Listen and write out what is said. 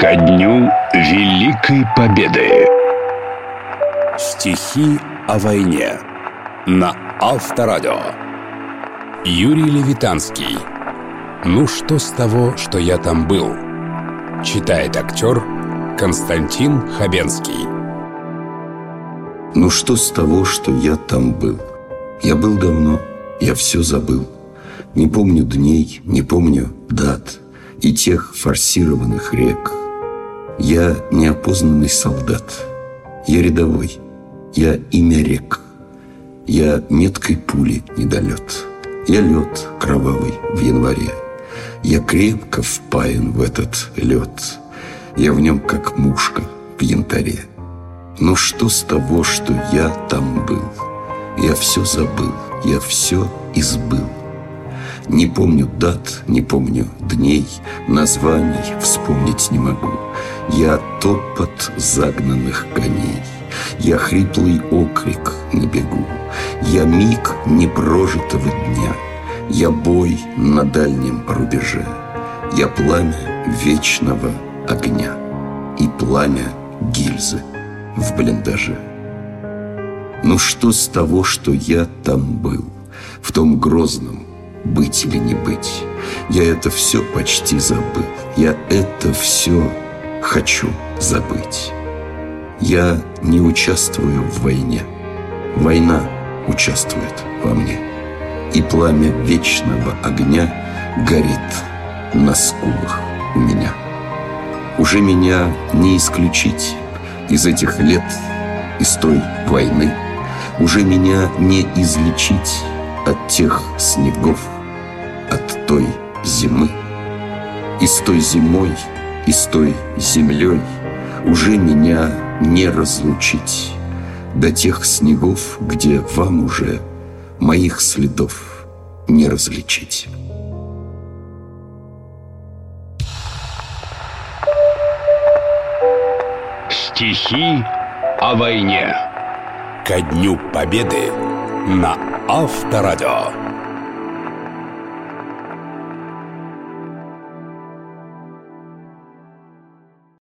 Ко дню Великой Победы. Стихи о войне на Авторадио. Юрий Левитанский. «Ну что с того, что я там был?» Читает актер Константин Хабенский. Ну что с того, что я там был? Я был давно, я все забыл. Не помню дней, не помню дат И тех форсированных рек Я неопознанный солдат. Я рядовой, я имя рек. Я меткой пули недолет. Я лед кровавый в январе. Я крепко впаян в этот лед. Я в нем как мушка в янтаре. Но что с того, что я там был? Я все забыл, я все избыл. Не помню дат, не помню дней, названий вспомнить не могу. Я топот загнанных коней, я хриплый окрик на бегу, я миг непрожитого дня, я бой на дальнем рубеже, я пламя вечного огня и пламя гильзы в блиндаже. Но что с того, что я там был, в том грозном, быть или не быть? Я это все почти забыл, я это все хочу забыть. Я не участвую в войне, война участвует во мне. И пламя вечного огня горит на скулах у меня. Уже меня не исключить из этих лет, из той войны – уже меня не излечить от тех снегов, от той зимы. И с той зимой, и с той землей Уже меня не разлучить До тех снегов, где вам уже Моих следов не различить. Стихи о войне Ко дню победы на Авторадио.